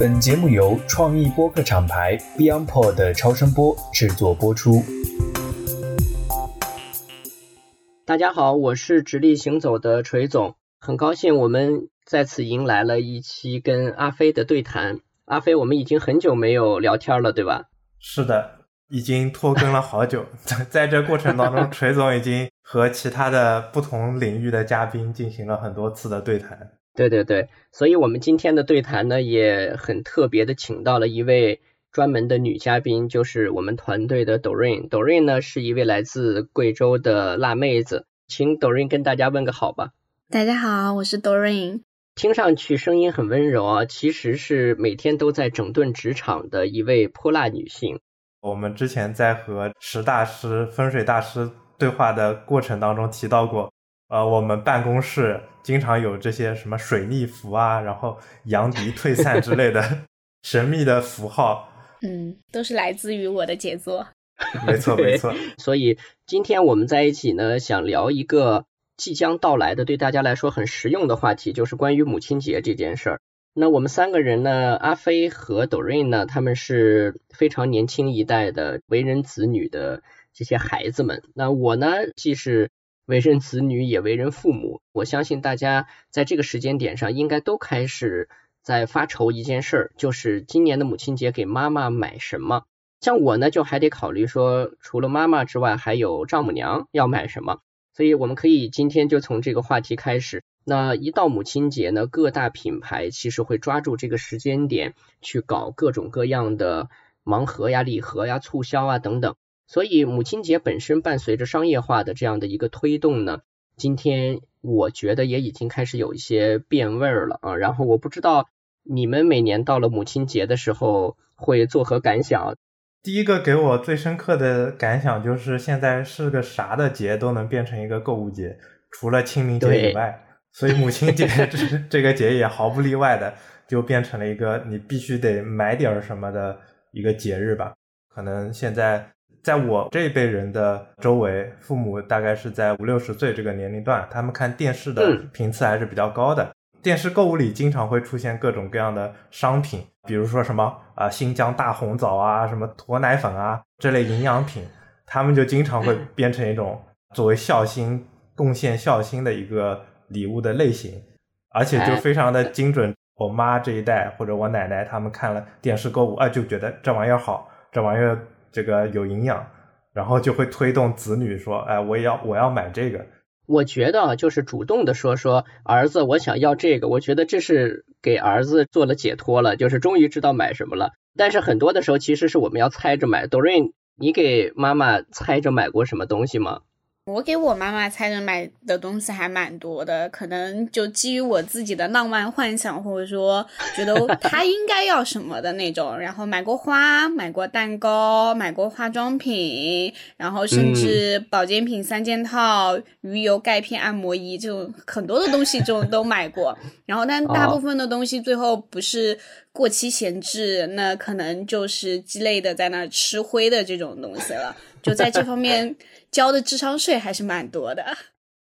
本节目由创意播客厂牌 BeyondPod 的超声波制作播出。大家好，我是直立行走的锤总，很高兴我们再次迎来了一期跟阿飞的对谈。阿飞，我们已经很久没有聊天了，对吧？是的，已经拖更了好久。在这过程当中，锤总已经和其他的不同领域的嘉宾进行了很多次的对谈。对对对，所以我们今天的对谈呢也很特别的，请到了一位专门的女嘉宾，就是我们团队的 Doreen。Doreen 呢是一位来自贵州的辣妹子，请 Doreen 跟大家问个好吧。大家好，我是 Doreen。听上去声音很温柔啊，其实是每天都在整顿职场的一位泼辣女性。我们之前在和石大师、风水大师对话的过程当中提到过。呃，我们办公室经常有这些什么水逆符啊，然后阳敌退散之类的 神秘的符号。嗯，都是来自于我的杰作。没错，没错。所以今天我们在一起呢，想聊一个即将到来的、对大家来说很实用的话题，就是关于母亲节这件事儿。那我们三个人呢，阿飞和朵瑞呢，他们是非常年轻一代的为人子女的这些孩子们。那我呢，既是为人子女也为人父母，我相信大家在这个时间点上应该都开始在发愁一件事儿，就是今年的母亲节给妈妈买什么。像我呢，就还得考虑说，除了妈妈之外，还有丈母娘要买什么。所以我们可以今天就从这个话题开始。那一到母亲节呢，各大品牌其实会抓住这个时间点去搞各种各样的盲盒呀、礼盒呀、促销啊等等。所以母亲节本身伴随着商业化的这样的一个推动呢，今天我觉得也已经开始有一些变味儿了啊。然后我不知道你们每年到了母亲节的时候会作何感想？第一个给我最深刻的感想就是现在是个啥的节都能变成一个购物节，除了清明节以外，所以母亲节这 这个节也毫不例外的就变成了一个你必须得买点什么的一个节日吧。可能现在。在我这一辈人的周围，父母大概是在五六十岁这个年龄段，他们看电视的频次还是比较高的。电视购物里经常会出现各种各样的商品，比如说什么啊新疆大红枣啊，什么驼奶粉啊这类营养品，他们就经常会 变成一种作为孝心贡献孝心的一个礼物的类型，而且就非常的精准。我妈这一代或者我奶奶他们看了电视购物啊，就觉得这玩意儿好，这玩意儿。这个有营养，然后就会推动子女说：“哎，我也要，我要买这个。”我觉得就是主动的说说儿子，我想要这个。我觉得这是给儿子做了解脱了，就是终于知道买什么了。但是很多的时候，其实是我们要猜着买。Doreen，，你给妈妈猜着买过什么东西吗？我给我妈妈猜着买的东西还蛮多的，可能就基于我自己的浪漫幻想，或者说觉得 她应该要什么的那种。然后买过花，买过蛋糕，买过化妆品，然后甚至保健品三件套、鱼油、钙片、按摩仪这种很多的东西，这种都买过。然后，但大部分的东西最后不是过期闲置，那可能就是鸡肋的在那吃灰的这种东西了。就在这方面。交的智商税还是蛮多的。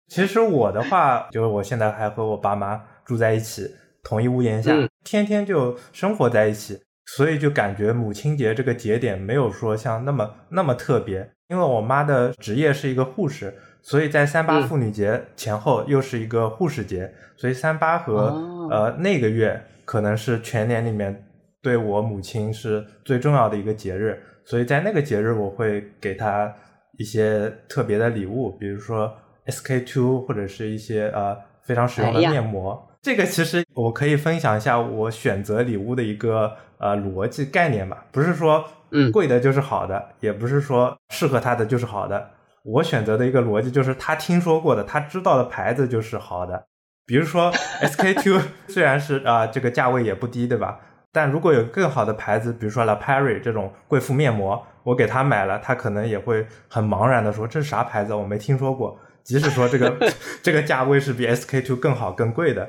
其实我的话，就是我现在还和我爸妈住在一起，同一屋檐下，天天就生活在一起，所以就感觉母亲节这个节点没有说像那么那么特别。因为我妈的职业是一个护士，所以在三八妇女节前后又是一个护士节，所以三八和呃那个月可能是全年里面对我母亲是最重要的一个节日，所以在那个节日我会给她。一些特别的礼物，比如说 SK two 或者是一些呃非常实用的面膜。这个其实我可以分享一下我选择礼物的一个呃逻辑概念吧，不是说嗯贵的就是好的，也不是说适合他的就是好的。我选择的一个逻辑就是他听说过的，他知道的牌子就是好的。比如说 SK two 虽然是啊这个价位也不低，对吧？但如果有更好的牌子，比如说 La Prairie 这种贵妇面膜。我给他买了，他可能也会很茫然的说：“这是啥牌子？我没听说过。”即使说这个 这个价位是比 SK two 更好更贵的，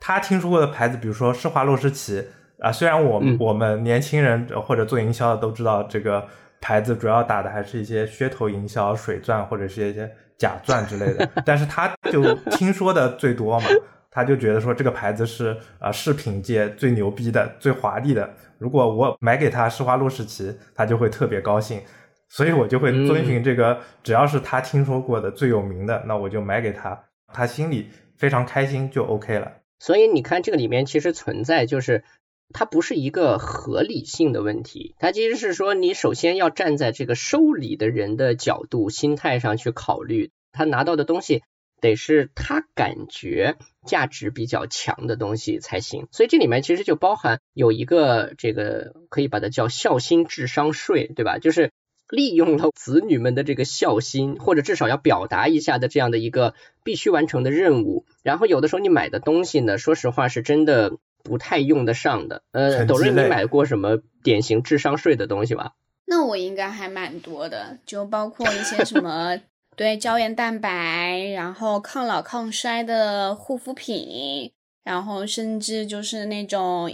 他听说过的牌子，比如说施华洛世奇啊，虽然我我们年轻人或者做营销的都知道这个牌子主要打的还是一些噱头营销、水钻或者是一些假钻之类的，但是他就听说的最多嘛。他就觉得说这个牌子是啊饰品界最牛逼的、最华丽的。如果我买给他施华洛世奇，他就会特别高兴。所以我就会遵循这个，只要是他听说过的最有名的，那我就买给他，他心里非常开心就 OK 了。所以你看，这个里面其实存在就是。它不是一个合理性的问题，它其实是说你首先要站在这个收礼的人的角度、心态上去考虑，他拿到的东西得是他感觉价值比较强的东西才行。所以这里面其实就包含有一个这个可以把它叫孝心智商税，对吧？就是利用了子女们的这个孝心，或者至少要表达一下的这样的一个必须完成的任务。然后有的时候你买的东西呢，说实话是真的。不太用得上的，呃，抖音你买过什么典型智商税的东西吧？那我应该还蛮多的，就包括一些什么对胶原蛋白，然后抗老抗衰的护肤品，然后甚至就是那种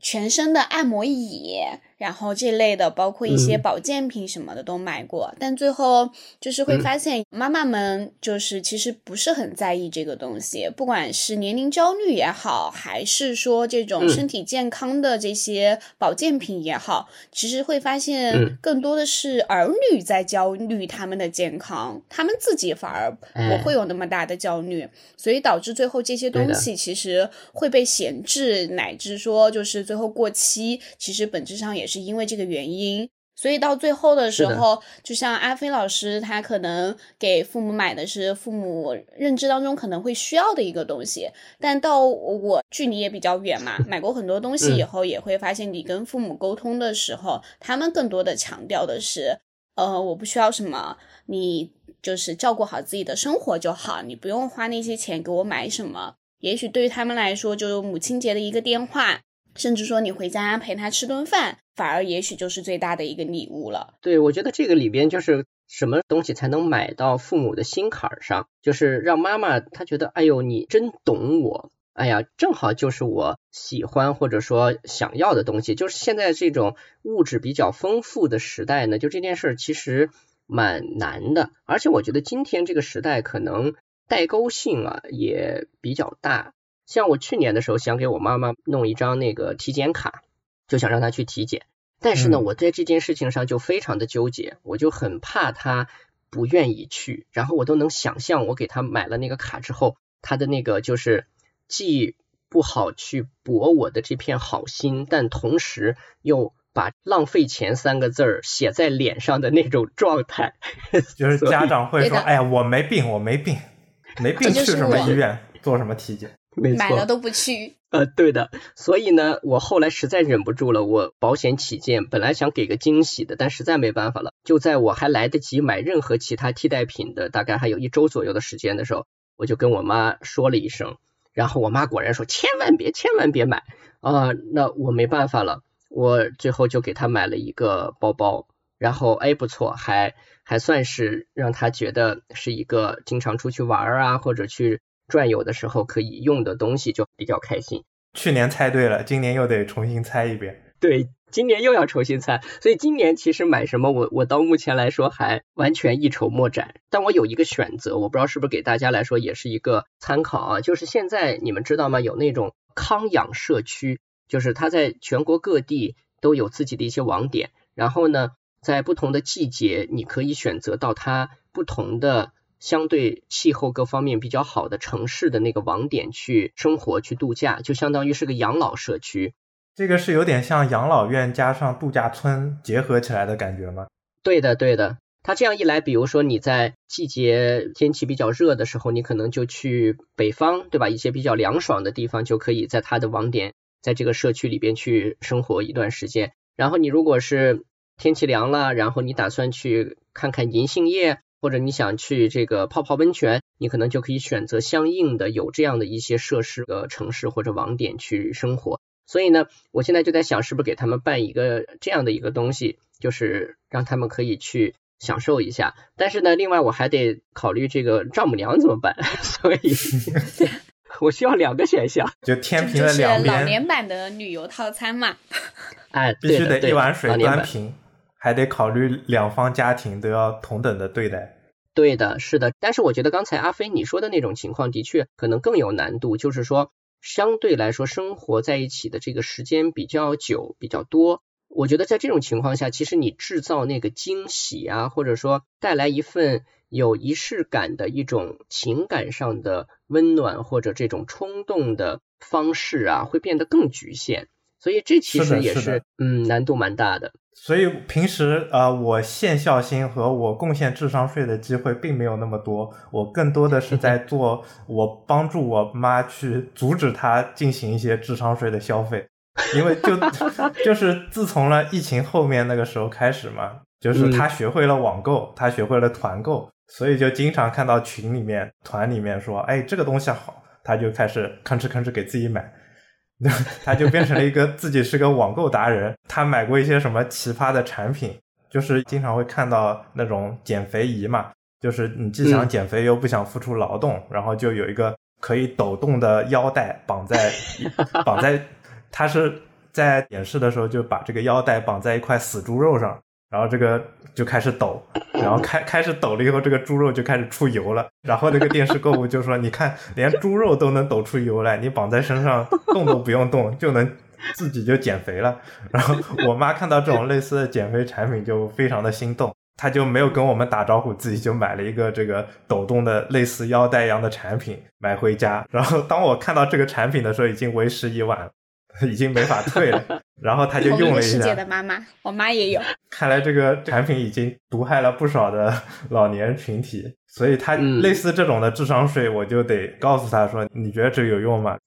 全身的按摩椅。然后这类的，包括一些保健品什么的都买过，但最后就是会发现，妈妈们就是其实不是很在意这个东西，不管是年龄焦虑也好，还是说这种身体健康的这些保健品也好，其实会发现更多的是儿女在焦虑他们的健康，他们自己反而不会有那么大的焦虑，所以导致最后这些东西其实会被闲置，乃至说就是最后过期，其实本质上也。是因为这个原因，所以到最后的时候，就像阿飞老师，他可能给父母买的是父母认知当中可能会需要的一个东西，但到我距离也比较远嘛，买过很多东西以后，也会发现你跟父母沟通的时候，他们更多的强调的是，呃，我不需要什么，你就是照顾好自己的生活就好，你不用花那些钱给我买什么。也许对于他们来说，就母亲节的一个电话。甚至说你回家陪他吃顿饭，反而也许就是最大的一个礼物了。对，我觉得这个里边就是什么东西才能买到父母的心坎上，就是让妈妈她觉得，哎呦，你真懂我，哎呀，正好就是我喜欢或者说想要的东西。就是现在这种物质比较丰富的时代呢，就这件事儿其实蛮难的。而且我觉得今天这个时代可能代沟性啊也比较大。像我去年的时候想给我妈妈弄一张那个体检卡，就想让她去体检，但是呢，我在这件事情上就非常的纠结，我就很怕她不愿意去，然后我都能想象我给她买了那个卡之后，她的那个就是既不好去博我的这片好心，但同时又把浪费钱三个字儿写在脸上的那种状态，就是家长会说，哎呀，我没病，我没病，没病去什么医院做什么体检。买了都不去，呃，对的，所以呢，我后来实在忍不住了，我保险起见，本来想给个惊喜的，但实在没办法了，就在我还来得及买任何其他替代品的大概还有一周左右的时间的时候，我就跟我妈说了一声，然后我妈果然说千万别，千万别买。啊，那我没办法了，我最后就给她买了一个包包，然后哎不错，还还算是让她觉得是一个经常出去玩啊或者去。转悠的时候可以用的东西就比较开心。去年猜对了，今年又得重新猜一遍。对，今年又要重新猜，所以今年其实买什么，我我到目前来说还完全一筹莫展。但我有一个选择，我不知道是不是给大家来说也是一个参考啊。就是现在你们知道吗？有那种康养社区，就是它在全国各地都有自己的一些网点，然后呢，在不同的季节，你可以选择到它不同的。相对气候各方面比较好的城市的那个网点去生活去度假，就相当于是个养老社区。这个是有点像养老院加上度假村结合起来的感觉吗？对的，对的。它这样一来，比如说你在季节天气比较热的时候，你可能就去北方，对吧？一些比较凉爽的地方，就可以在它的网点，在这个社区里边去生活一段时间。然后你如果是天气凉了，然后你打算去看看银杏叶。或者你想去这个泡泡温泉，你可能就可以选择相应的有这样的一些设施的城市或者网点去生活。所以呢，我现在就在想，是不是给他们办一个这样的一个东西，就是让他们可以去享受一下。但是呢，另外我还得考虑这个丈母娘怎么办，所以 我需要两个选项，就天平的两边。老年版的旅游套餐嘛，哎，必须得一碗水端平。还得考虑两方家庭都要同等的对待。对的，是的。但是我觉得刚才阿飞你说的那种情况，的确可能更有难度，就是说相对来说生活在一起的这个时间比较久、比较多。我觉得在这种情况下，其实你制造那个惊喜啊，或者说带来一份有仪式感的一种情感上的温暖或者这种冲动的方式啊，会变得更局限。所以这其实也是嗯难度蛮大的。所以平时呃，我献孝心和我贡献智商税的机会并没有那么多，我更多的是在 做我帮助我妈去阻止她进行一些智商税的消费。因为就 就是自从了疫情后面那个时候开始嘛，就是她学会了网购，她学会了团购，所以就经常看到群里面、团里面说，哎，这个东西好，他就开始吭哧吭哧给自己买，他就变成了一个自己是个网购达人。他买过一些什么奇葩的产品，就是经常会看到那种减肥仪嘛，就是你既想减肥又不想付出劳动，然后就有一个可以抖动的腰带绑在绑在。他是在演示的时候就把这个腰带绑在一块死猪肉上，然后这个就开始抖，然后开开始抖了以后，这个猪肉就开始出油了。然后那个电视购物就说：“你看，连猪肉都能抖出油来，你绑在身上动都不用动，就能自己就减肥了。”然后我妈看到这种类似的减肥产品就非常的心动，她就没有跟我们打招呼，自己就买了一个这个抖动的类似腰带一样的产品买回家。然后当我看到这个产品的时候，已经为时已晚。已经没法退了，然后他就用了一下。世界的妈妈，我妈也有。看来这个产品已经毒害了不少的老年群体，所以他类似这种的智商税，我就得告诉他说：“你觉得这有用吗？”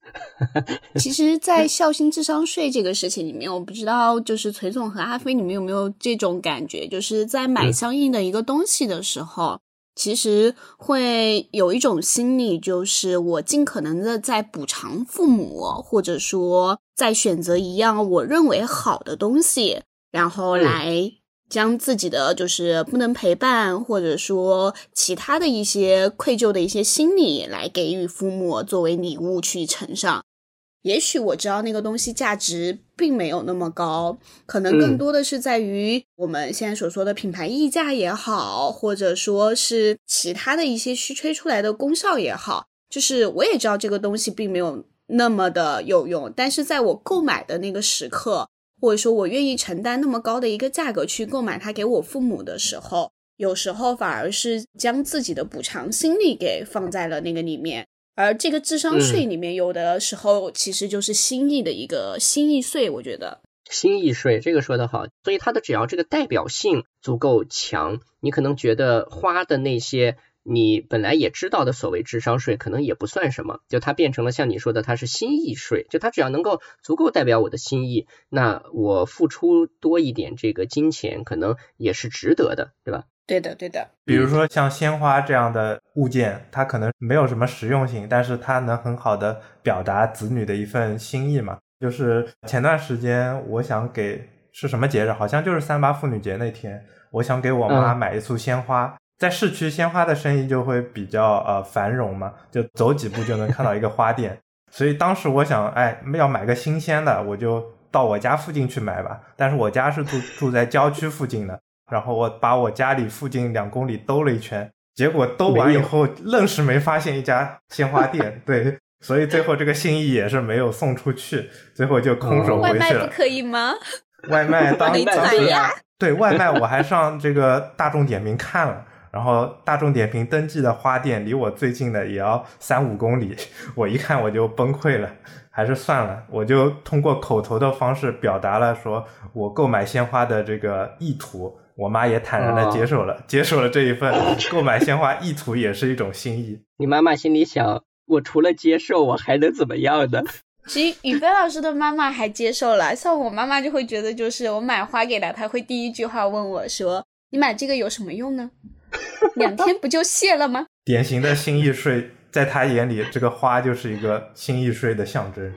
其实，在孝心智商税这个事情里面，我不知道就是崔总和阿飞，你们有没有这种感觉，就是在买相应的一个东西的时候。其实会有一种心理，就是我尽可能的在补偿父母，或者说在选择一样我认为好的东西，然后来将自己的就是不能陪伴，或者说其他的一些愧疚的一些心理来给予父母作为礼物去呈上。也许我知道那个东西价值并没有那么高，可能更多的是在于我们现在所说的品牌溢价也好，或者说是其他的一些虚吹出来的功效也好。就是我也知道这个东西并没有那么的有用，但是在我购买的那个时刻，或者说我愿意承担那么高的一个价格去购买它给我父母的时候，有时候反而是将自己的补偿心理给放在了那个里面。而这个智商税里面有的时候其实就是心意的一个心意税，我觉得。心意税这个说的好，所以它的只要这个代表性足够强，你可能觉得花的那些你本来也知道的所谓智商税可能也不算什么，就它变成了像你说的它是心意税，就它只要能够足够代表我的心意，那我付出多一点这个金钱可能也是值得的，对吧？对的，对的。比如说像鲜花这样的物件，它可能没有什么实用性，但是它能很好的表达子女的一份心意嘛。就是前段时间，我想给是什么节日？好像就是三八妇女节那天，我想给我妈买一束鲜花。在市区，鲜花的生意就会比较呃繁荣嘛，就走几步就能看到一个花店。所以当时我想，哎，要买个新鲜的，我就到我家附近去买吧。但是我家是住住在郊区附近的。然后我把我家里附近两公里兜了一圈，结果兜完以后，愣是没发现一家鲜花店。对，所以最后这个心意也是没有送出去，最后就空手回去了。外卖不可以吗？外卖当当时对外卖我还上这个大众点评看了，然后大众点评登记的花店离我最近的也要三五公里，我一看我就崩溃了，还是算了，我就通过口头的方式表达了说我购买鲜花的这个意图。我妈也坦然的接受了，接受了这一份购买鲜花意图也是一种心意。你妈妈心里想，我除了接受，我还能怎么样呢？其实宇飞老师的妈妈还接受了，像我妈妈就会觉得，就是我买花给她，她会第一句话问我说：“你买这个有什么用呢？两天不就谢了吗？”典型的心意税，在她眼里，这个花就是一个心意税的象征。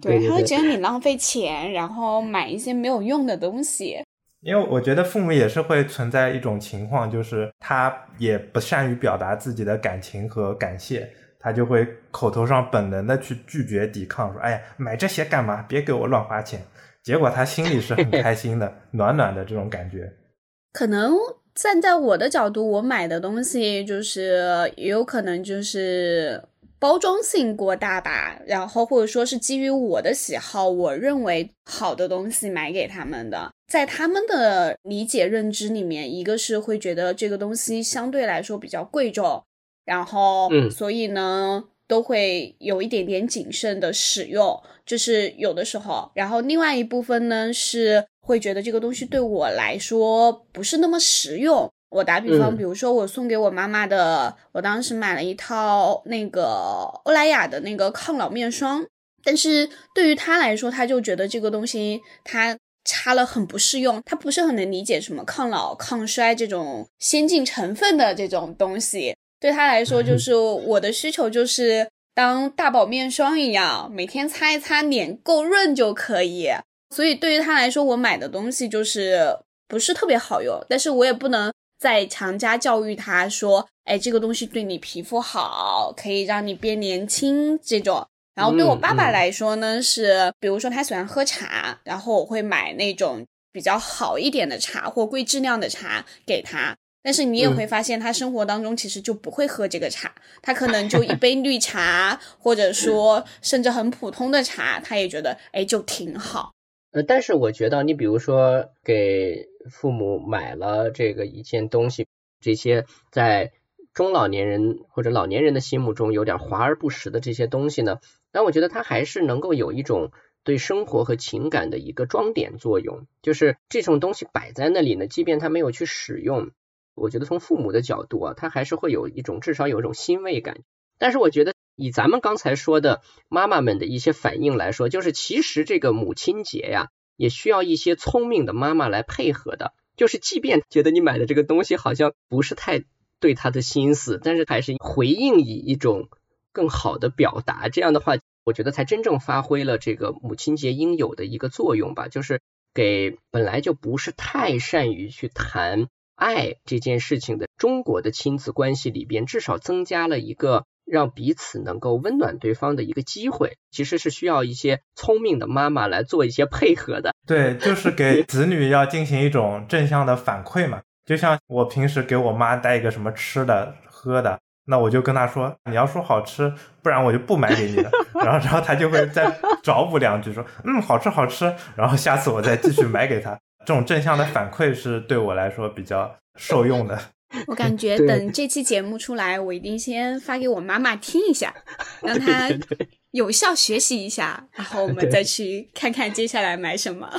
对，她会觉得你浪费钱，然后买一些没有用的东西。因为我觉得父母也是会存在一种情况，就是他也不善于表达自己的感情和感谢，他就会口头上本能的去拒绝抵抗，说：“哎呀，买这些干嘛？别给我乱花钱。”结果他心里是很开心的，暖暖的这种感觉。可能站在我的角度，我买的东西就是也有可能就是包装性过大吧，然后或者说是基于我的喜好，我认为好的东西买给他们的，在他们的理解认知里面，一个是会觉得这个东西相对来说比较贵重，然后嗯所以呢都会有一点点谨慎的使用，就是有的时候，然后另外一部分呢是会觉得这个东西对我来说不是那么实用。我打比方，嗯比如说我送给我妈妈的，我当时买了一套那个欧莱雅的那个抗老面霜，但是对于她来说，她就觉得这个东西她擦了很不适用，她不是很能理解什么抗老、抗衰这种先进成分的这种东西。对她来说，就是我的需求就是当大宝面霜一样，每天擦一擦，脸够润就可以。所以对于她来说，我买的东西就是不是特别好用，但是我也不能再强加教育他说，哎，这个东西对你皮肤好，可以让你变年轻这种。然后对我爸爸来说呢，是比如说他喜欢喝茶，然后我会买那种比较好一点的茶或贵质量的茶给他。但是你也嗯会发现，他生活当中其实就不会喝这个茶，他可能就一 杯绿茶，或者说甚至很普通的茶，他也觉得哎就挺好。呃，但是我觉得，你比如说给父母买了这个一件东西，这些在中老年人或者老年人的心目中有点华而不实的这些东西呢，但我觉得它还是能够有一种对生活和情感的一个装点作用，就是这种东西摆在那里呢，即便他没有去使用，我觉得从父母的角度啊，他还是会有一种至少有一种欣慰感。但是我觉得以咱们刚才说的妈妈们的一些反应来说，就是其实这个母亲节呀，也需要一些聪明的妈妈来配合的。就是即便觉得你买的这个东西好像不是太对他的心思，但是还是回应以一种更好的表达，这样的话，我觉得才真正发挥了这个母亲节应有的一个作用吧，就是给本来就不是太善于去谈爱这件事情的中国的亲子关系里边，至少增加了一个让彼此能够温暖对方的一个机会。其实是需要一些聪明的妈妈来做一些配合的。对，就是给子女要进行一种正向的反馈嘛。就像我平时给我妈带一个什么吃的喝的，那我就跟她说，你要说好吃，不然我就不买给你了。然后，然后她就会再找补两句，说，嗯，好吃好吃。然后下次我再继续买给她。这种正向的反馈是对我来说比较受用的。我感觉等这期节目出来，我一定先发给我妈妈听一下，让她有效学习一下，然后我们再去看看接下来买什么。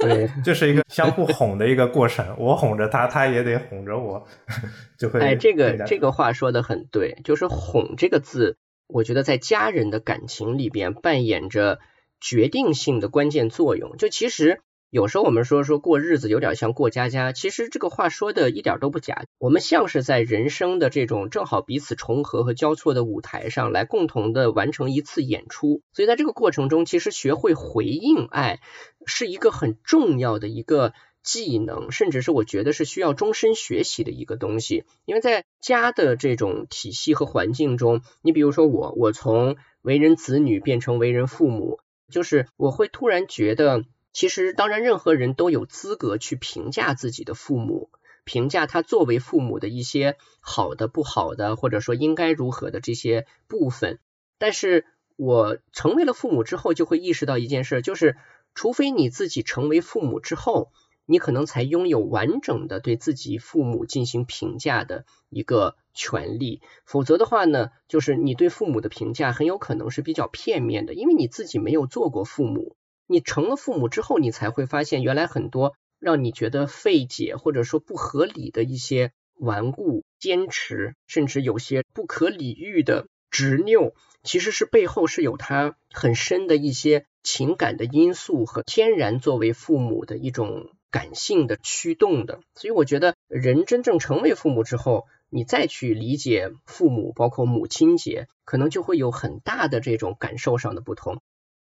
对，就是一个相互哄的一个过程，我哄着她，她也得哄着我，就会哎，这个这个话说的很对，就是“哄”这个字，我觉得在家人的感情里边扮演着决定性的关键作用。就其实有时候我们说说过日子有点像过家家，其实这个话说的一点都不假。我们像是在人生的这种正好彼此重合和交错的舞台上来共同的完成一次演出。所以在这个过程中，其实学会回应爱是一个很重要的一个。技能，甚至是我觉得是需要终身学习的一个东西，因为在家的这种体系和环境中，你比如说我，我从为人子女变成为人父母，就是我会突然觉得，其实当然任何人都有资格去评价自己的父母，评价他作为父母的一些好的、不好的，或者说应该如何的这些部分，但是我成为了父母之后，就会意识到一件事，就是除非你自己成为父母之后。你可能才拥有完整的对自己父母进行评价的一个权利，否则的话呢，就是你对父母的评价很有可能是比较片面的，因为你自己没有做过父母，你成了父母之后，你才会发现原来很多让你觉得费解或者说不合理的一些顽固、坚持，甚至有些不可理喻的执拗，其实是背后是有它很深的一些情感的因素和天然作为父母的一种。感性的驱动的，所以我觉得人真正成为父母之后，你再去理解父母，包括母亲节，可能就会有很大的这种感受上的不同。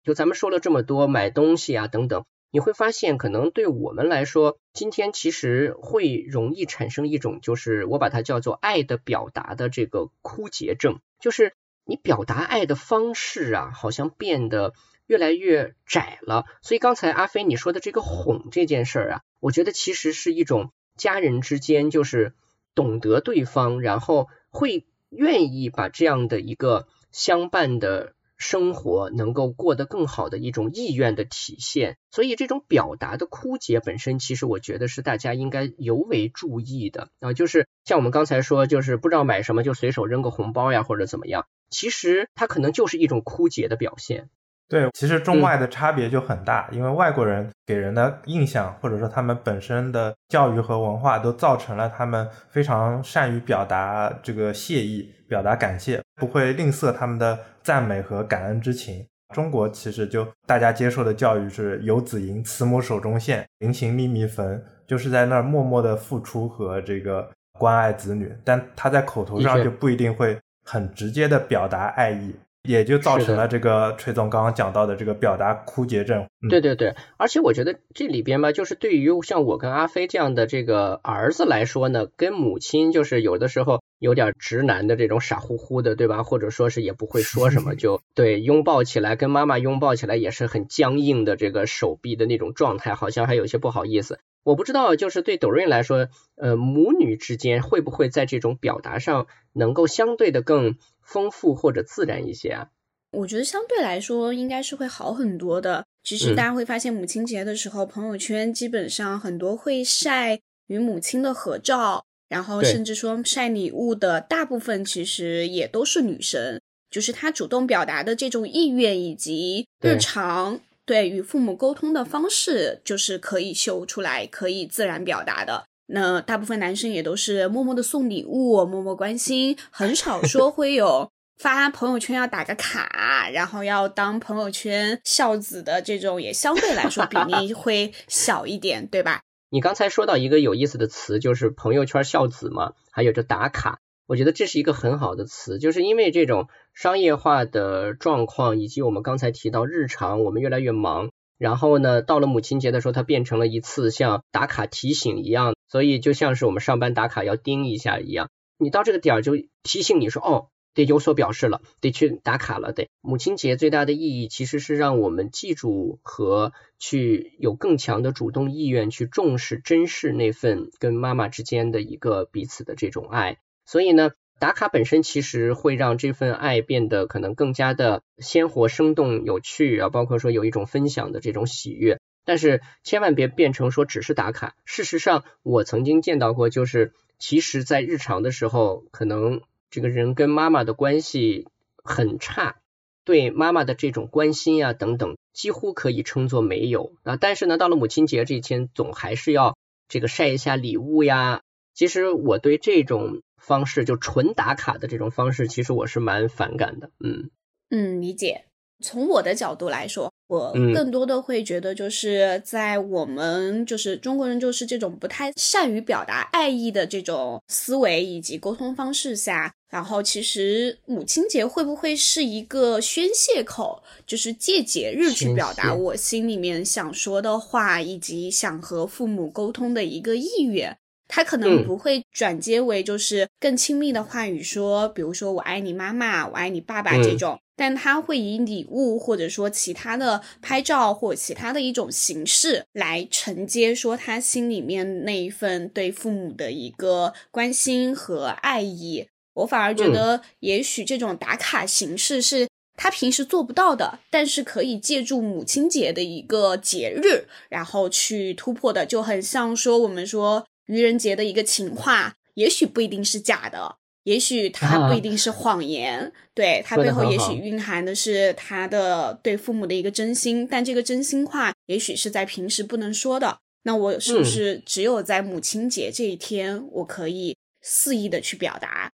就咱们说了这么多买东西啊等等，你会发现，可能对我们来说，今天其实会容易产生一种，就是我把它叫做爱的表达的这个枯竭症，就是你表达爱的方式啊，好像变得。越来越窄了，所以刚才阿飞你说的这个哄这件事儿啊，我觉得其实是一种家人之间就是懂得对方，然后会愿意把这样的一个相伴的。生活能够过得更好的一种意愿的体现，所以这种表达的枯竭本身，其实我觉得是大家应该尤为注意的啊。就是像我们刚才说，就是不知道买什么就随手扔个红包呀，或者怎么样，其实它可能就是一种枯竭的表现。对，其实中外的差别就很大，因为外国人给人的印象，或者说他们本身的教育和文化，都造成了他们非常善于表达这个谢意、表达感谢，不会吝啬他们的赞美和感恩之情。中国其实就大家接受的教育是“游子吟，慈母手中线，临行密密缝”，就是在那儿默默的付出和这个关爱子女，但他在口头上就不一定会很直接的表达爱意。也就造成了这个崔总刚刚讲到的这个表达枯竭症。对对对，而且我觉得这里边吧，就是对于像我跟阿飞这样的这个儿子来说呢，跟母亲就是有的时候有点直男的这种傻乎乎的，对吧？或者说是也不会说什么，就对拥抱起来，跟妈妈拥抱起来也是很僵硬的这个手臂的那种状态，好像还有些不好意思。我不知道，就是对抖瑞来说，呃，母女之间会不会在这种表达上能够相对的更丰富或者自然一些啊？我觉得相对来说应该是会好很多的。其实大家会发现，母亲节的时候，朋友圈基本上很多会晒与母亲的合照，然后甚至说晒礼物的大部分其实也都是女生，就是她主动表达的这种意愿以及日常。对，与父母沟通的方式就是可以秀出来，可以自然表达的。那大部分男生也都是默默的送礼物，默默关心，很少说会有 发朋友圈要打个卡，然后要当朋友圈孝子的这种，也相对来说比例 会小一点，对吧？你刚才说到一个有意思的词，就是朋友圈孝子嘛，还有这打卡。我觉得这是一个很好的词，就是因为这种商业化的状况，以及我们刚才提到日常我们越来越忙，然后呢，到了母亲节的时候，它变成了一次像打卡提醒一样，所以就像是我们上班打卡要盯一下一样，你到这个点儿就提醒你说，哦，得有所表示了，得去打卡了，得。母亲节最大的意义其实是让我们记住和去有更强的主动意愿去重视、珍视那份跟妈妈之间的一个彼此的这种爱。所以呢，打卡本身其实会让这份爱变得可能更加的鲜活、生动、有趣啊，包括说有一种分享的这种喜悦。但是千万别变成说只是打卡。事实上，我曾经见到过，就是其实在日常的时候，可能这个人跟妈妈的关系很差，对妈妈的这种关心啊等等，几乎可以称作没有啊。但是呢，到了母亲节这一天，总还是要这个晒一下礼物呀。其实我对这种。方式就纯打卡的这种方式，其实我是蛮反感的。嗯嗯，理解。从我的角度来说，我更多的会觉得，就是在我们就是中国人就是这种不太善于表达爱意的这种思维以及沟通方式下，然后其实母亲节会不会是一个宣泄口，就是借节日去表达我心里面想说的话，以及想和父母沟通的一个意愿。他可能不会转接为就是更亲密的话语，说，比如说我爱你妈妈，我爱你爸爸这种，但他会以礼物或者说其他的拍照或其他的一种形式来承接，说他心里面那一份对父母的一个关心和爱意。我反而觉得，也许这种打卡形式是他平时做不到的，但是可以借助母亲节的一个节日，然后去突破的，就很像说我们说。愚人节的一个情话，也许不一定是假的，也许它不一定是谎言，对它背后也许蕴含的是他的对父母的一个真心，但这个真心话也许是在平时不能说的。那我是不是只有在母亲节这一天，我可以肆意的去表达？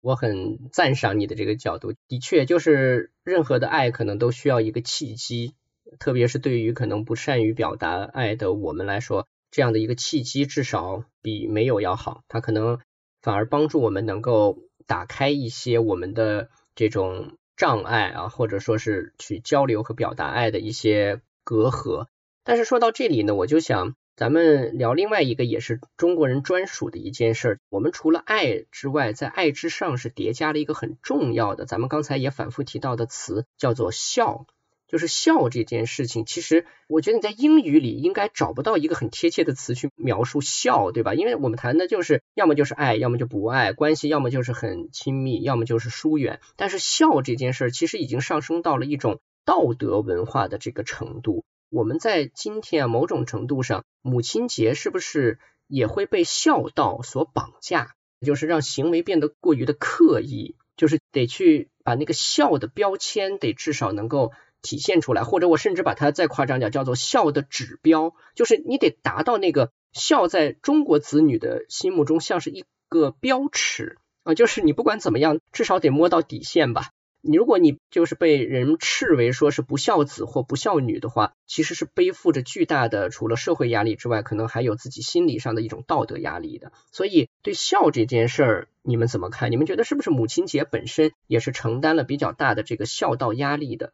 我很赞赏你的这个角度，的确，就是任何的爱可能都需要一个契机，特别是对于可能不善于表达爱的我们来说。这样的一个契机，至少比没有要好。它可能反而帮助我们能够打开一些我们的这种障碍啊，或者说是去交流和表达爱的一些隔阂。但是说到这里呢，我就想咱们聊另外一个也是中国人专属的一件事。我们除了爱之外，在爱之上是叠加了一个很重要的，咱们刚才也反复提到的词，叫做孝。就是笑这件事情，其实我觉得你在英语里应该找不到一个很贴切的词去描述笑，对吧？因为我们谈的就是要么就是爱，要么就不爱，关系要么就是很亲密，要么就是疏远。但是笑这件事儿，其实已经上升到了一种道德文化的这个程度。我们在今天啊，某种程度上，母亲节是不是也会被孝道所绑架？就是让行为变得过于的刻意，就是得去把那个孝的标签得至少能够。体现出来，或者我甚至把它再夸张点，叫做孝的指标，就是你得达到那个孝在中国子女的心目中像是一个标尺啊，就是你不管怎么样，至少得摸到底线吧。你如果你就是被人斥为说是不孝子或不孝女的话，其实是背负着巨大的除了社会压力之外，可能还有自己心理上的一种道德压力的。所以对孝这件事儿，你们怎么看？你们觉得是不是母亲节本身也是承担了比较大的这个孝道压力的？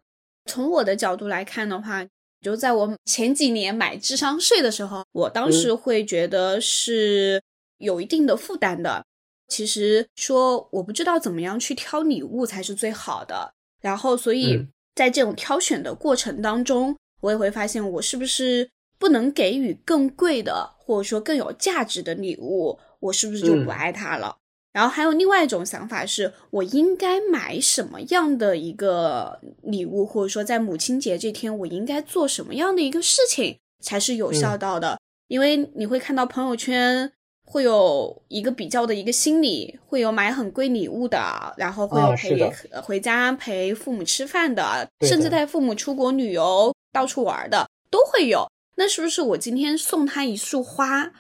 从我的角度来看的话，就在我前几年买智商税的时候，我当时会觉得是有一定的负担的。其实说我不知道怎么样去挑礼物才是最好的，然后所以在这种挑选的过程当中，我也会发现我是不是不能给予更贵的或者说更有价值的礼物，我是不是就不爱他了？然后还有另外一种想法是，我应该买什么样的一个礼物，或者说在母亲节这天，我应该做什么样的一个事情才是有效到的？因为你会看到朋友圈会有一个比较的一个心理，会有买很贵礼物的，然后会有陪回家陪父母吃饭的，甚至带父母出国旅游到处玩的都会有。那是不是我今天送他一束花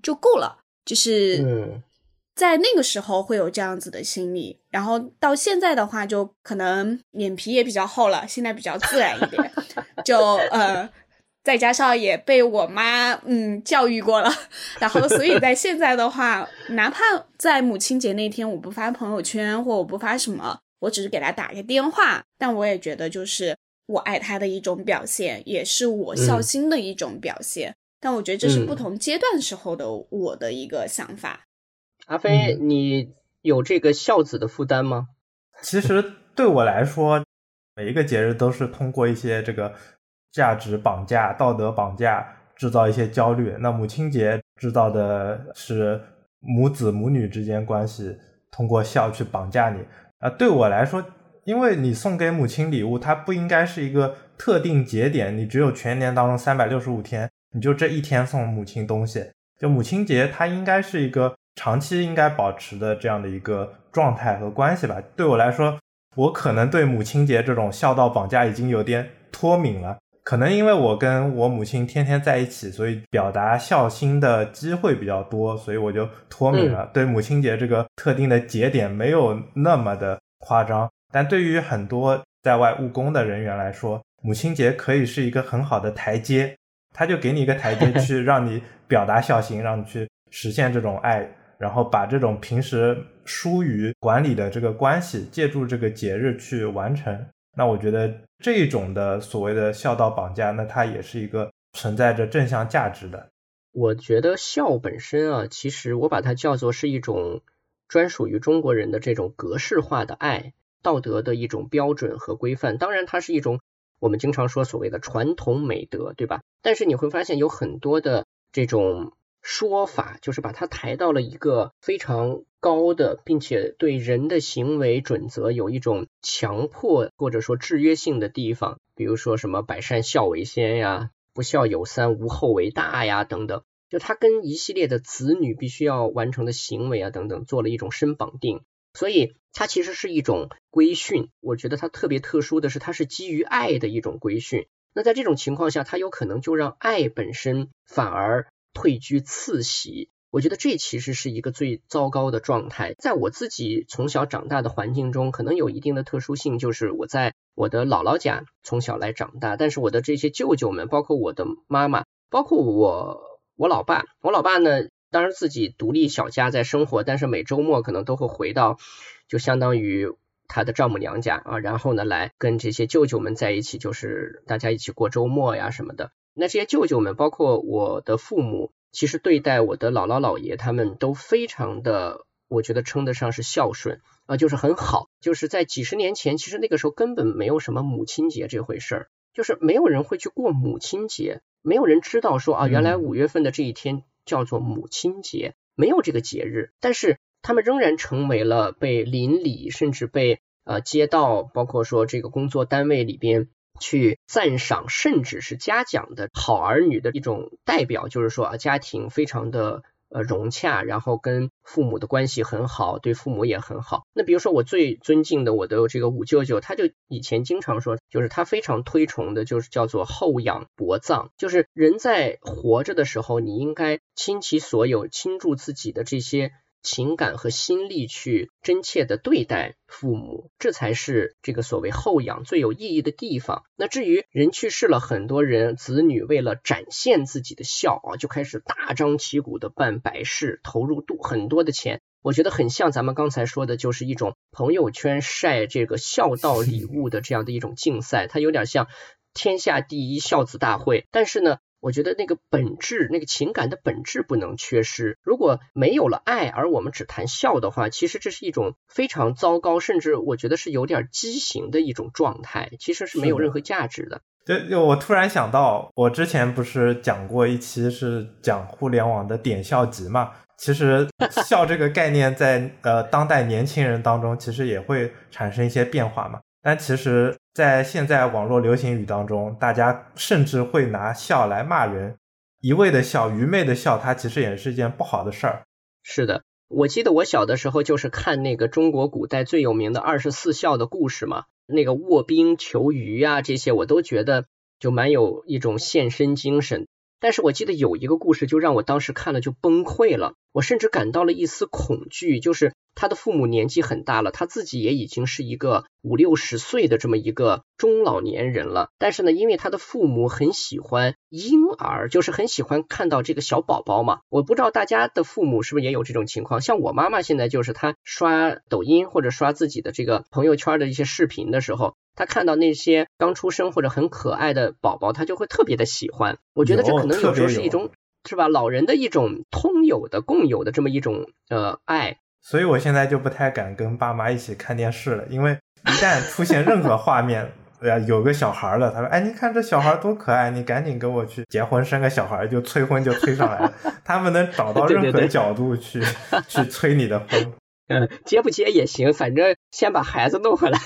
就够了？就是在那个时候会有这样子的心理，然后到现在的话，就可能脸皮也比较厚了，现在比较自然一点，就呃，再加上也被我妈嗯教育过了，然后所以在现在的话，哪怕在母亲节那天我不发朋友圈或我不发什么，我只是给他打个电话，但我也觉得就是我爱他的一种表现，也是我孝心的一种表现。但我觉得这是不同阶段时候的我的一个想法。阿飞，你有这个孝子的负担吗？其实对我来说，每一个节日都是通过一些这个价值绑架、道德绑架，制造一些焦虑。那母亲节制造的是母子母女之间关系，通过孝去绑架你。啊，对我来说，因为你送给母亲礼物，它不应该是一个特定节点，你只有全年当中三百六十五天，你就这一天送母亲东西。就母亲节，它应该是一个。长期应该保持的这样的一个状态和关系吧。对我来说，我可能对母亲节这种孝道绑架已经有点脱敏了。可能因为我跟我母亲天天在一起，所以表达孝心的机会比较多，所以我就脱敏了。对母亲节这个特定的节点没有那么的夸张。但对于很多在外务工的人员来说，母亲节可以是一个很好的台阶，他就给你一个台阶 去让你表达孝心，让你去实现这种爱。然后把这种平时疏于管理的这个关系，借助这个节日去完成，那我觉得这种的所谓的孝道绑架，那它也是一个存在着正向价值的。我觉得孝本身啊，其实我把它叫做是一种专属于中国人的这种格式化的爱，道德的一种标准和规范。当然，它是一种我们经常说所谓的传统美德，对吧？但是你会发现有很多的这种。说法就是把它抬到了一个非常高的，并且对人的行为准则有一种强迫或者说制约性的地方，比如说什么百善孝为先呀，不孝有三，无后为大呀等等，就它跟一系列的子女必须要完成的行为啊等等做了一种深绑定，所以它其实是一种规训。我觉得它特别特殊的是，它是基于爱的一种规训。那在这种情况下，它有可能就让爱本身反而。退居次席，我觉得这其实是一个最糟糕的状态。在我自己从小长大的环境中，可能有一定的特殊性，就是我在我的姥姥家从小来长大，但是我的这些舅舅们，包括我的妈妈，包括我我老爸，我老爸呢，当然自己独立小家在生活，但是每周末可能都会回到，就相当于他的丈母娘家啊，然后呢来跟这些舅舅们在一起，就是大家一起过周末呀什么的。那这些舅舅们，包括我的父母，其实对待我的姥姥姥爷，他们都非常的，我觉得称得上是孝顺啊，就是很好。就是在几十年前，其实那个时候根本没有什么母亲节这回事儿。就是没有人会去过母亲节，没有人知道说啊，原来五月份的这一天叫做母亲节，没有这个节日，但是他们仍然成为了被邻里甚至被呃街道，包括说这个工作单位里边去赞赏，甚至是嘉奖的好儿女的一种代表，就是说啊，家庭非常的。呃，融洽，然后跟父母的关系很好，对父母也很好。那比如说，我最尊敬的我的这个五舅舅，他就以前经常说，就是他非常推崇的，就是叫做厚养薄葬，就是人在活着的时候，你应该倾其所有，倾注自己的这些。情感和心力去真切的对待父母，这才是这个所谓后养最有意义的地方。那至于人去世了，很多人子女为了展现自己的孝啊，就开始大张旗鼓的办白事，投入度很多的钱。我觉得很像咱们刚才说的，就是一种朋友圈晒这个孝道礼物的这样的一种竞赛，它有点像天下第一孝子大会。但是呢。我觉得那个本质，那个情感的本质不能缺失。如果没有了爱，而我们只谈笑的话，其实这是一种非常糟糕，甚至我觉得是有点畸形的一种状态，其实是没有任何价值的。对，我突然想到，我之前不是讲过一期是讲互联网的点笑集嘛？其实笑这个概念在呃当代年轻人当中，其实也会产生一些变化嘛。但其实，在现在网络流行语当中，大家甚至会拿笑来骂人，一味的笑，愚昧的笑，它其实也是一件不好的事儿。是的，我记得我小的时候就是看那个中国古代最有名的二十四孝的故事嘛，那个卧冰求鱼啊，这些我都觉得就蛮有一种献身精神。但是我记得有一个故事，就让我当时看了就崩溃了，我甚至感到了一丝恐惧，就是。他的父母年纪很大了，他自己也已经是一个五六十岁的这么一个中老年人了。但是呢，因为他的父母很喜欢婴儿，就是很喜欢看到这个小宝宝嘛。我不知道大家的父母是不是也有这种情况。像我妈妈现在就是，她刷抖音或者刷自己的这个朋友圈的一些视频的时候，她看到那些刚出生或者很可爱的宝宝，她就会特别的喜欢。我觉得这可能有时候是一种，是吧？老人的一种通有的、共有的这么一种呃爱。所以我现在就不太敢跟爸妈一起看电视了，因为一旦出现任何画面，呃，有个小孩了，他说：“哎，你看这小孩多可爱，你赶紧跟我去结婚生个小孩，就催婚就催上来了。”他们能找到任何角度去去催你的婚。嗯，结不结也行，反正先把孩子弄回来。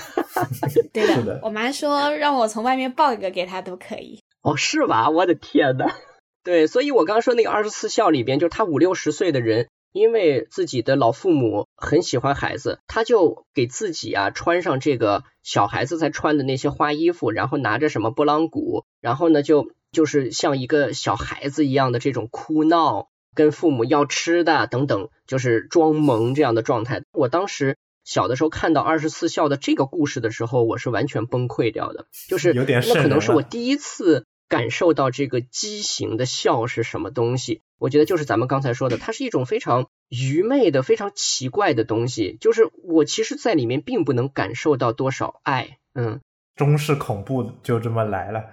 对的，我妈说让我从外面抱一个给她都可以。哦，是吧？我的天呐。对，所以我刚刚说那个二十四孝里边，就是他五六十岁的人。因为自己的老父母很喜欢孩子，他就给自己啊穿上这个小孩子才穿的那些花衣服，然后拿着什么拨浪鼓，然后呢就就是像一个小孩子一样的这种哭闹，跟父母要吃的等等，就是装萌这样的状态。我当时小的时候看到二十四孝的这个故事的时候，我是完全崩溃掉的，就是那可能是我第一次感受到这个畸形的笑是什么东西。我觉得就是咱们刚才说的，它是一种非常愚昧的、非常奇怪的东西。就是我其实，在里面并不能感受到多少爱。嗯，中式恐怖就这么来了。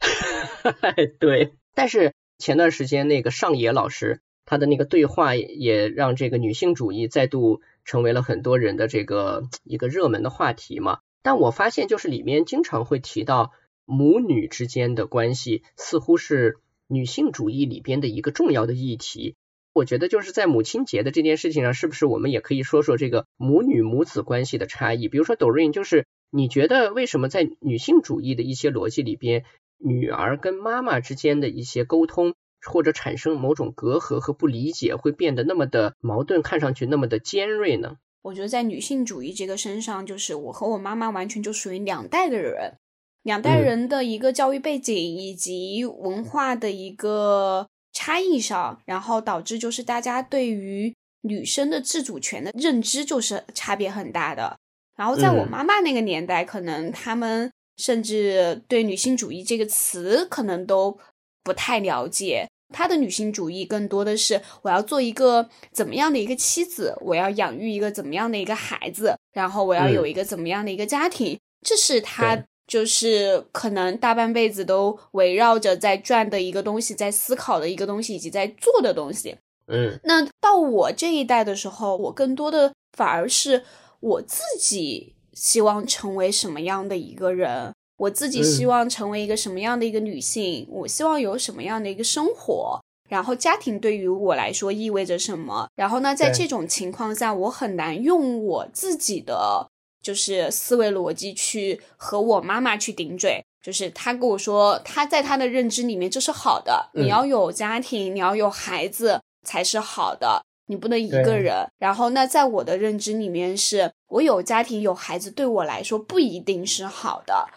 对，但是前段时间那个上野老师他的那个对话，也让这个女性主义再度成为了很多人的这个一个热门的话题嘛。但我发现，就是里面经常会提到母女之间的关系，似乎是。女性主义里边的一个重要的议题，我觉得就是在母亲节的这件事情上，是不是我们也可以说说这个母女母子关系的差异？比如说，Doreen，就是你觉得为什么在女性主义的一些逻辑里边，女儿跟妈妈之间的一些沟通或者产生某种隔阂和不理解，会变得那么的矛盾，看上去那么的尖锐呢？我觉得在女性主义这个身上，就是我和我妈妈完全就属于两代的人。两代人的一个教育背景以及文化的一个差异上，然后导致就是大家对于女生的自主权的认知就是差别很大的。然后在我妈妈那个年代，可能他们甚至对女性主义这个词可能都不太了解。她的女性主义更多的是我要做一个怎么样的一个妻子，我要养育一个怎么样的一个孩子，然后我要有一个怎么样的一个家庭，这是她。就是可能大半辈子都围绕着在转的一个东西，在思考的一个东西，以及在做的东西。嗯，那到我这一代的时候，我更多的反而是我自己希望成为什么样的一个人。我自己希望成为一个什么样的一个女性，我希望有什么样的一个生活，然后家庭对于我来说意味着什么。然后呢，在这种情况下，我很难用我自己的就是思维逻辑去和我妈妈去顶嘴。就是他跟我说，他在他的认知里面这是好的，你要有家庭，你要有孩子才是好的，你不能一个人。然后那在我的认知里面，是我有家庭有孩子对我来说不一定是好的，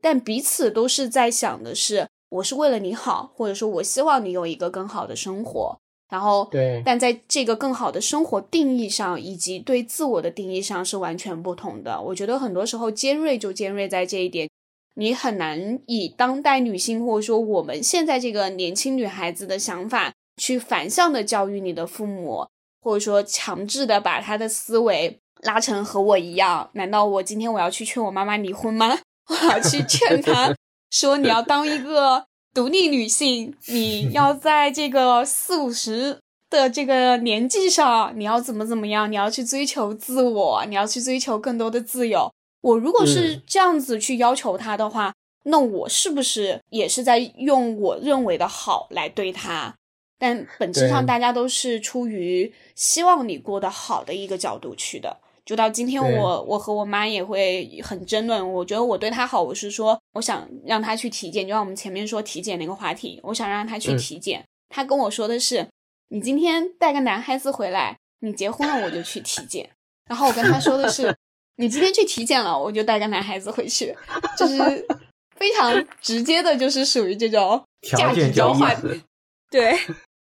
但彼此都是在想的是，我是为了你好，或者说我希望你有一个更好的生活。然后对，但在这个更好的生活定义上，以及对自我的定义上是完全不同的。我觉得很多时候尖锐就尖锐在这一点。你很难以当代女性或者说我们现在这个年轻女孩子的想法去反向的教育你的父母，或者说强制的把她的思维拉成和我一样。难道我今天我要去劝我妈妈离婚吗？我要去劝她 说你要当一个独立女性，你要在这个四五十的这个年纪上，你要怎么怎么样？你要去追求自我，你要去追求更多的自由。我如果是这样子去要求他的话，那我是不是也是在用我认为的好来对他？但本质上大家都是出于希望你过得好的一个角度去的。就到今天，我我和我妈也会很争论。我觉得我对她好，我是说我想让她去体检，就像我们前面说体检那个话题，我想让她去体检。她跟我说的是：“你今天带个男孩子回来，你结婚了我就去体检。”然后我跟她说的是。你今天去体检了，我就带个男孩子回去，就是 非常直接的，就是属于这种 价值交换。对，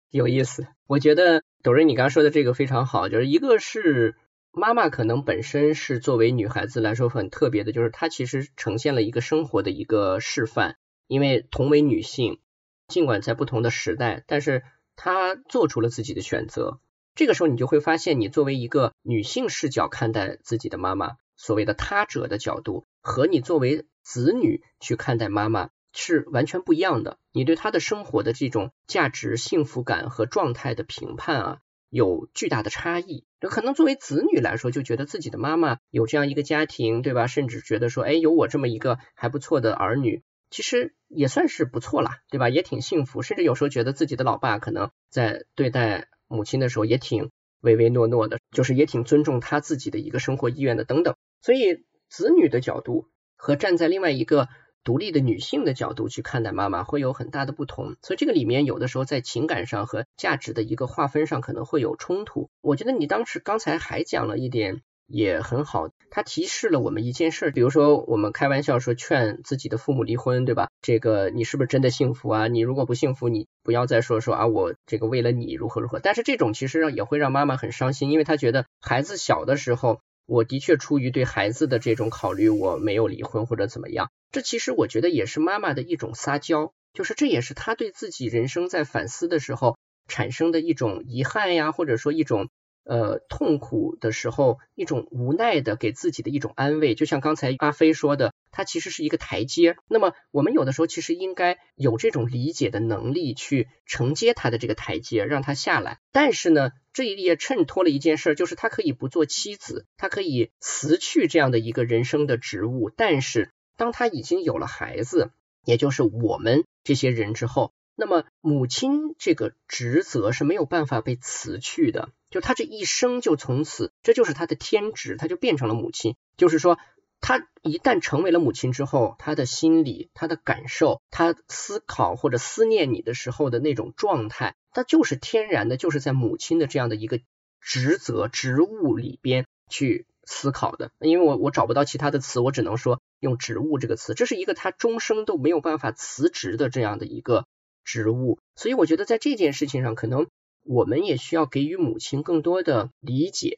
有意思。我觉得抖瑞你刚刚说的这个非常好，就是一个是妈妈可能本身是作为女孩子来说很特别的，就是她其实呈现了一个生活的一个示范。因为同为女性，尽管在不同的时代，但是她做出了自己的选择。这个时候，你就会发现，你作为一个女性视角看待自己的妈妈，所谓的他者的角度，和你作为子女去看待妈妈是完全不一样的。你对她的生活的这种价值、幸福感和状态的评判啊，有巨大的差异。可能作为子女来说，就觉得自己的妈妈有这样一个家庭，对吧？甚至觉得说，哎，有我这么一个还不错的儿女，其实也算是不错啦，对吧？也挺幸福。甚至有时候觉得自己的老爸可能在对待。母亲的时候也挺唯唯诺诺的，就是也挺尊重他自己的一个生活意愿的等等。所以子女的角度和站在另外一个独立的女性的角度去看待妈妈会有很大的不同。所以这个里面有的时候在情感上和价值的一个划分上可能会有冲突。我觉得你当时刚才还讲了一点。也很好，他提示了我们一件事，比如说我们开玩笑说劝自己的父母离婚，对吧？这个你是不是真的幸福啊？你如果不幸福，你不要再说说啊，我这个为了你如何如何。但是这种其实让也会让妈妈很伤心，因为她觉得孩子小的时候，我的确出于对孩子的这种考虑，我没有离婚或者怎么样。这其实我觉得也是妈妈的一种撒娇，就是这也是她对自己人生在反思的时候产生的一种遗憾呀，或者说一种。呃，痛苦的时候，一种无奈的给自己的一种安慰，就像刚才阿飞说的，它其实是一个台阶。那么我们有的时候其实应该有这种理解的能力，去承接他的这个台阶，让他下来。但是呢，这也衬托了一件事，就是他可以不做妻子，他可以辞去这样的一个人生的职务。但是当他已经有了孩子，也就是我们这些人之后，那么母亲这个职责是没有办法被辞去的。就她这一生就从此，这就是她的天职，她就变成了母亲。就是说，她一旦成为了母亲之后，她的心理、她的感受、她思考或者思念你的时候的那种状态，她就是天然的，就是在母亲的这样的一个职责、职务里边去思考的。因为我我找不到其他的词，我只能说用职务这个词。这是一个她终生都没有办法辞职的这样的一个职务。所以我觉得在这件事情上，可能。我们也需要给予母亲更多的理解。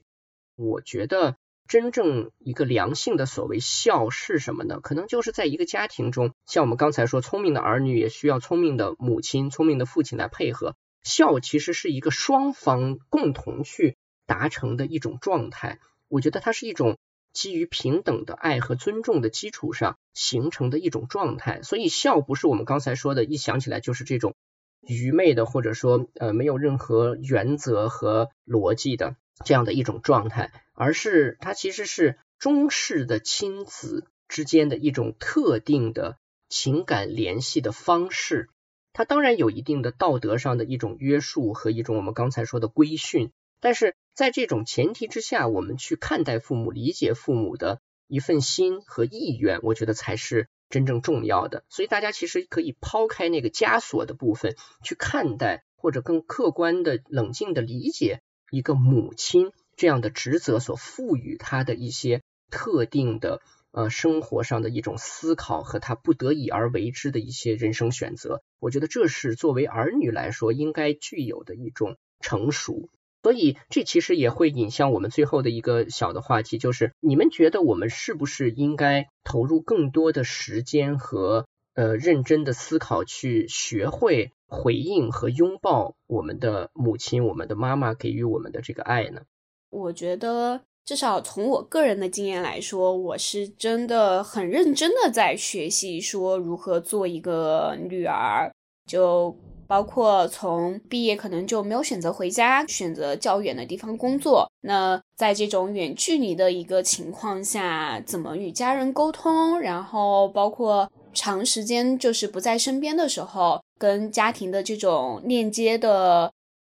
我觉得真正一个良性的所谓孝是什么呢？可能就是在一个家庭中，像我们刚才说，聪明的儿女也需要聪明的母亲、聪明的父亲来配合。孝其实是一个双方共同去达成的一种状态。我觉得它是一种基于平等的爱和尊重的基础上形成的一种状态。所以孝不是我们刚才说的一想起来就是这种。愚昧的，或者说呃没有任何原则和逻辑的这样的一种状态，而是它其实是中式的亲子之间的一种特定的情感联系的方式。它当然有一定的道德上的一种约束和一种我们刚才说的规训，但是在这种前提之下，我们去看待父母、理解父母的一份心和意愿，我觉得才是真正重要的。所以大家其实可以抛开那个枷锁的部分去看待，或者更客观的、冷静的理解一个母亲这样的职责所赋予她的一些特定的。呃，生活上的一种思考和他不得已而为之的一些人生选择，我觉得这是作为儿女来说应该具有的一种成熟。所以，这其实也会引向我们最后的一个小的话题，就是你们觉得我们是不是应该投入更多的时间和呃认真的思考，去学会回应和拥抱我们的母亲、我们的妈妈给予我们的这个爱呢？我觉得。至少从我个人的经验来说，我是真的很认真的在学习，说如何做一个女儿。就包括从毕业可能就没有选择回家，选择较远的地方工作。那在这种远距离的一个情况下，怎么与家人沟通？然后包括长时间就是不在身边的时候，跟家庭的这种链接的。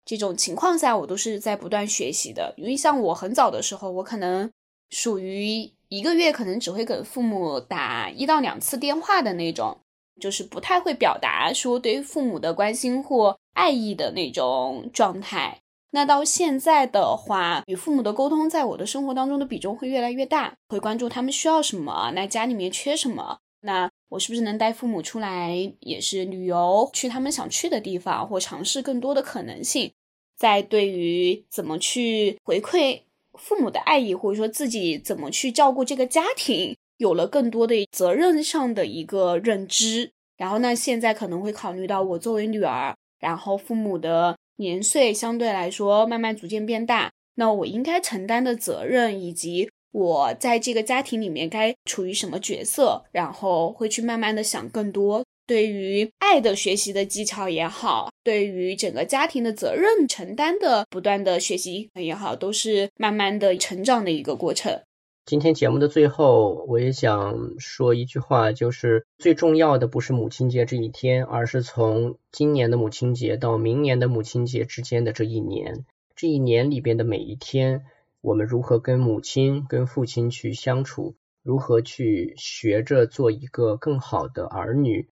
这种情况下，我都是在不断学习的。因为像我很早的时候，我可能属于一个月可能只会给父母打一到两次电话的那种，就是不太会表达说对于父母的关心或爱意的那种状态。那到现在的话，与父母的沟通，在我的生活当中的比重会越来越大，会关注他们需要什么，那家里面缺什么，那我是不是能带父母出来，也是旅游，去他们想去的地方，或尝试更多的可能性。在对于怎么去回馈父母的爱意，或者说自己怎么去照顾这个家庭，有了更多的责任上的一个认知。然后呢，现在可能会考虑到我作为女儿，然后父母的年岁相对来说慢慢逐渐变大，那我应该承担的责任，以及我在这个家庭里面该处于什么角色，然后会去慢慢的想更多。对于爱的学习的技巧也好，对于整个家庭的责任承担的不断的学习也好，都是慢慢的成长的一个过程。今天节目的最后，我也想说一句话，就是最重要的不是母亲节这一天，而是从今年的母亲节到明年的母亲节之间的这一年，这一年里边的每一天，我们如何跟母亲、跟父亲去相处，如何去学着做一个更好的儿女。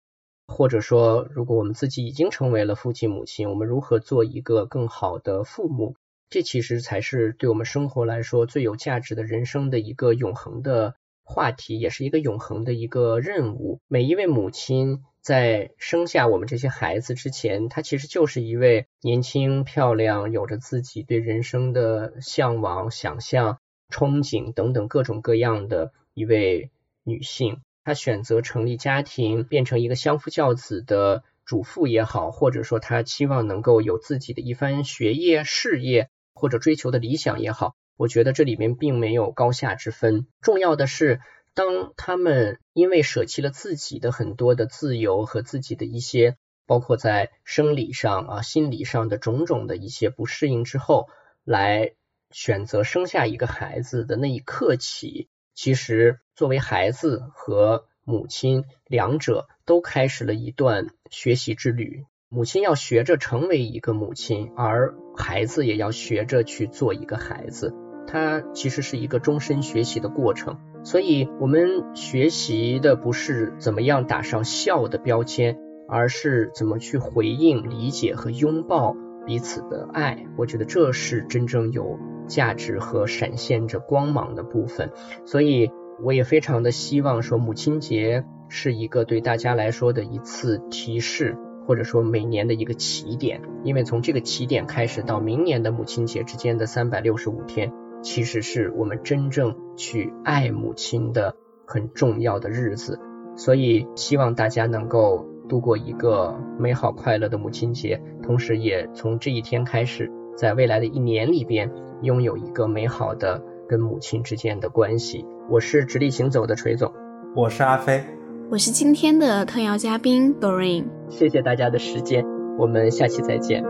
或者说，如果我们自己已经成为了父亲母亲，我们如何做一个更好的父母？这其实才是对我们生活来说最有价值的人生的一个永恒的话题，也是一个永恒的一个任务。每一位母亲在生下我们这些孩子之前，她其实就是一位年轻、漂亮、有着自己对人生的向往、想象、憧憬等等各种各样的一位女性。她选择成立家庭，变成一个相夫教子的主妇也好，或者说她期望能够有自己的一番学业、事业或者追求的理想也好，我觉得这里面并没有高下之分。重要的是，当他们因为舍弃了自己的很多的自由和自己的一些，包括在生理上啊、心理上的种种的一些不适应之后，来选择生下一个孩子的那一刻起。其实，作为孩子和母亲，两者都开始了一段学习之旅。母亲要学着成为一个母亲，而孩子也要学着去做一个孩子。它其实是一个终身学习的过程。所以，我们学习的不是怎么样打上孝的标签，而是怎么去回应、理解和拥抱彼此的爱。我觉得这是真正有。价值和闪现着光芒的部分，所以我也非常的希望说，母亲节是一个对大家来说的一次提示，或者说每年的一个起点，因为从这个起点开始到明年的母亲节之间的三百六十五天，其实是我们真正去爱母亲的很重要的日子，所以希望大家能够度过一个美好快乐的母亲节，同时也从这一天开始，在未来的一年里边。拥有一个美好的跟母亲之间的关系。我是直立行走的锤总，我是阿飞，我是今天的特邀嘉宾 Doreen。谢谢大家的时间，我们下期再见。